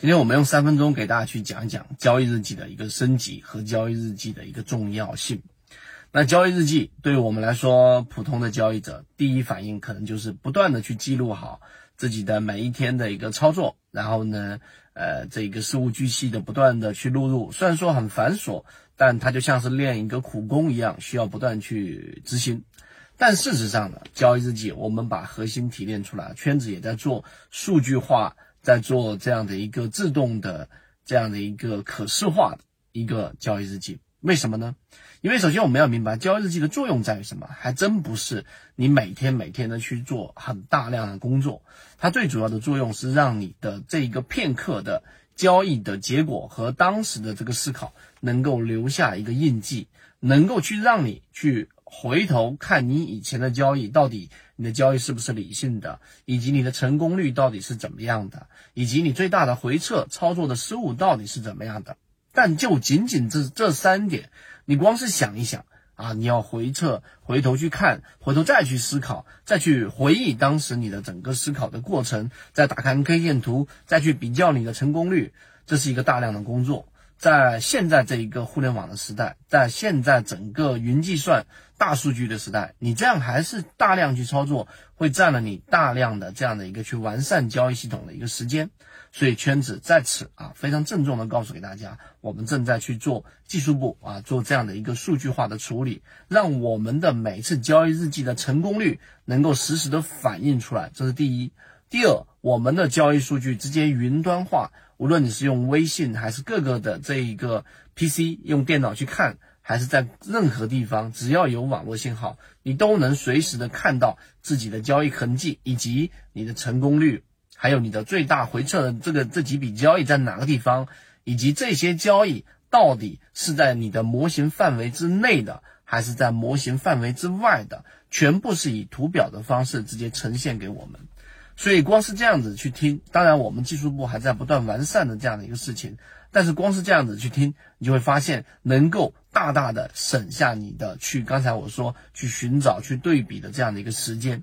今天我们用三分钟给大家去讲一讲交易日记的一个升级和交易日记的一个重要性。那交易日记对于我们来说，普通的交易者，第一反应可能就是不断的去记录好自己的每一天的一个操作，然后呢，呃，这个事无巨细的不断的去录入。虽然说很繁琐，但它就像是练一个苦功一样，需要不断去执行。但事实上呢，交易日记我们把核心提炼出来，圈子也在做数据化，在做这样的一个自动的这样的一个可视化的一个交易日记。为什么呢？因为首先我们要明白，交易日记的作用在于什么？还真不是你每天每天的去做很大量的工作，它最主要的作用是让你的这一个片刻的交易的结果和当时的这个思考能够留下一个印记，能够去让你去回头看你以前的交易，到底你的交易是不是理性的，以及你的成功率到底是怎么样的，以及你最大的回撤操作的失误到底是怎么样的。但就仅仅这这三点。你光是想一想啊，你要回撤，回头去看，回头再去思考，再去回忆当时你的整个思考的过程，再打开 K 线图，再去比较你的成功率，这是一个大量的工作。在现在这一个互联网的时代，在现在整个云计算、大数据的时代，你这样还是大量去操作，会占了你大量的这样的一个去完善交易系统的一个时间。所以圈子在此啊，非常郑重的告诉给大家，我们正在去做技术部啊，做这样的一个数据化的处理，让我们的每次交易日记的成功率能够实时的反映出来，这是第一。第二，我们的交易数据直接云端化，无论你是用微信还是各个的这一个 PC 用电脑去看，还是在任何地方，只要有网络信号，你都能随时的看到自己的交易痕迹以及你的成功率。还有你的最大回撤的这个这几笔交易在哪个地方，以及这些交易到底是在你的模型范围之内的，还是在模型范围之外的，全部是以图表的方式直接呈现给我们。所以光是这样子去听，当然我们技术部还在不断完善的这样的一个事情，但是光是这样子去听，你就会发现能够大大的省下你的去刚才我说去寻找去对比的这样的一个时间，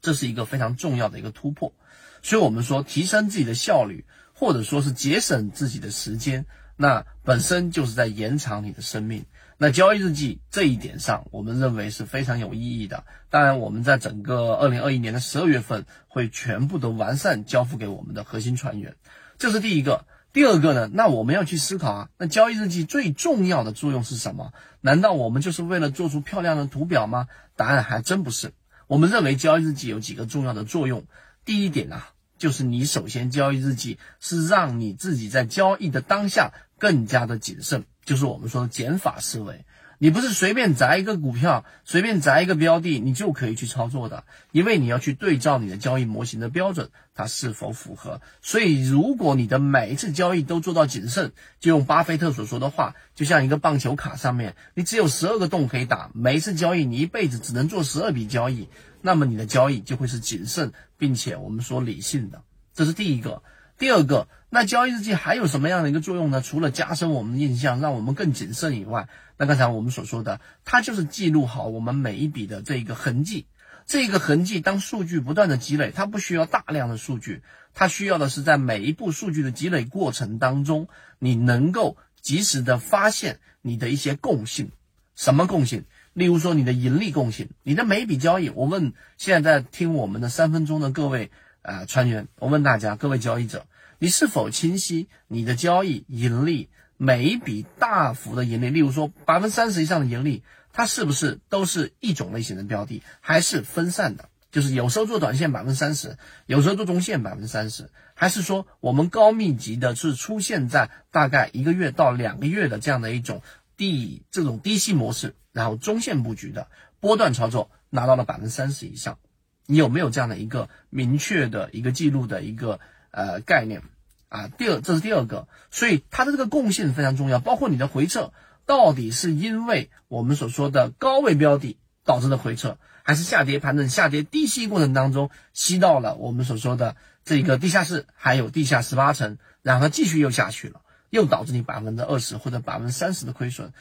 这是一个非常重要的一个突破。所以，我们说提升自己的效率，或者说是节省自己的时间，那本身就是在延长你的生命。那交易日记这一点上，我们认为是非常有意义的。当然，我们在整个二零二一年的十二月份会全部都完善交付给我们的核心船员，这是第一个。第二个呢？那我们要去思考啊，那交易日记最重要的作用是什么？难道我们就是为了做出漂亮的图表吗？答案还真不是。我们认为交易日记有几个重要的作用。第一点啊。就是你首先交易日记是让你自己在交易的当下更加的谨慎，就是我们说的减法思维。你不是随便砸一个股票，随便砸一个标的，你就可以去操作的，因为你要去对照你的交易模型的标准，它是否符合。所以，如果你的每一次交易都做到谨慎，就用巴菲特所说的话，就像一个棒球卡上面，你只有十二个洞可以打，每一次交易你一辈子只能做十二笔交易。那么你的交易就会是谨慎，并且我们说理性的，这是第一个。第二个，那交易日记还有什么样的一个作用呢？除了加深我们的印象，让我们更谨慎以外，那刚才我们所说的，它就是记录好我们每一笔的这一个痕迹。这个痕迹当数据不断的积累，它不需要大量的数据，它需要的是在每一步数据的积累过程当中，你能够及时的发现你的一些共性。什么共性？例如说，你的盈利共性，你的每一笔交易，我问现在在听我们的三分钟的各位啊船员，我问大家，各位交易者，你是否清晰你的交易盈利每一笔大幅的盈利？例如说百分之三十以上的盈利，它是不是都是一种类型的标的，还是分散的？就是有时候做短线百分之三十，有时候做中线百分之三十，还是说我们高密集的是出现在大概一个月到两个月的这样的一种低这种低息模式？然后中线布局的波段操作拿到了百分之三十以上，你有没有这样的一个明确的一个记录的一个呃概念啊？第二，这是第二个，所以它的这个共性非常重要，包括你的回撤到底是因为我们所说的高位标的导致的回撤，还是下跌盘整下跌低吸过程当中吸到了我们所说的这个地下室还有地下十八层，然后继续又下去了，又导致你百分之二十或者百分之三十的亏损，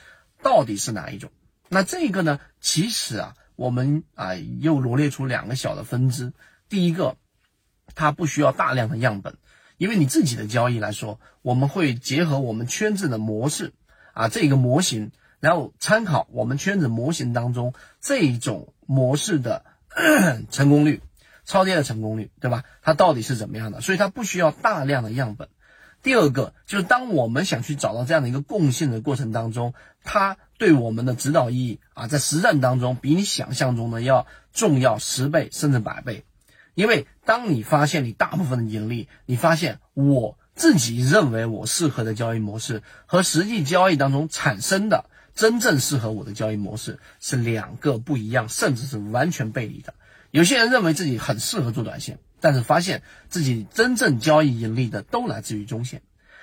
到底是哪一种？那这个呢？其实啊，我们啊又罗列出两个小的分支。第一个，它不需要大量的样本，因为你自己的交易来说，我们会结合我们圈子的模式啊，这个模型，然后参考我们圈子模型当中这一种模式的 成功率、超跌的成功率，对吧？它到底是怎么样的？所以它不需要大量的样本。第二个就是当我们想去找到这样的一个共性的过程当中，它对我们的指导意义啊，在实战当中比你想象中的要重要十倍甚至百倍。因为当你发现你大部分的盈利，你发现我自己认为我适合的交易模式和实际交易当中产生的真正适合我的交易模式是两个不一样，甚至是完全背离的。有些人认为自己很适合做短线，但是发现自己真正交易盈利的都来自于中线；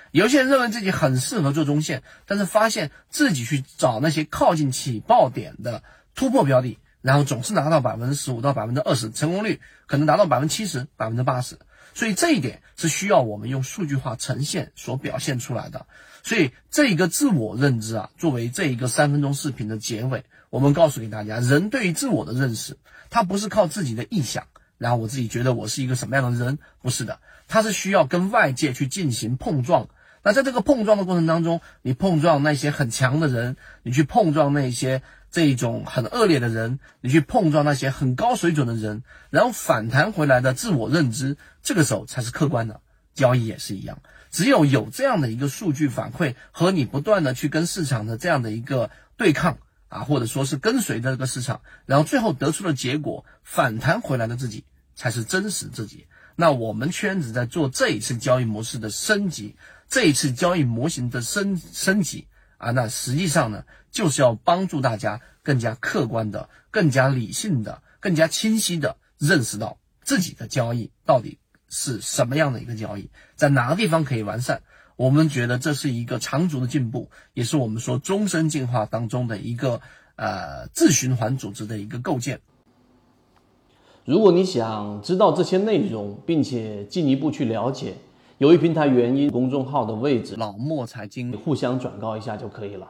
有些人认为自己很适合做中线，但是发现自己去找那些靠近起爆点的突破标的。然后总是拿到百分之十五到百分之二十成功率，可能达到百分之七十、百分之八十，所以这一点是需要我们用数据化呈现所表现出来的。所以这一个自我认知啊，作为这一个三分钟视频的结尾，我们告诉给大家，人对于自我的认识，它不是靠自己的臆想，然后我自己觉得我是一个什么样的人，不是的，他是需要跟外界去进行碰撞。那在这个碰撞的过程当中，你碰撞那些很强的人，你去碰撞那些。这种很恶劣的人，你去碰撞那些很高水准的人，然后反弹回来的自我认知，这个时候才是客观的。交易也是一样，只有有这样的一个数据反馈和你不断的去跟市场的这样的一个对抗啊，或者说是跟随这个市场，然后最后得出的结果反弹回来的自己才是真实自己。那我们圈子在做这一次交易模式的升级，这一次交易模型的升升级。啊，那实际上呢，就是要帮助大家更加客观的、更加理性的、更加清晰的认识到自己的交易到底是什么样的一个交易，在哪个地方可以完善。我们觉得这是一个长足的进步，也是我们说终身进化当中的一个呃自循环组织的一个构建。如果你想知道这些内容，并且进一步去了解。由于平台原因，公众号的位置老莫财经互相转告一下就可以了。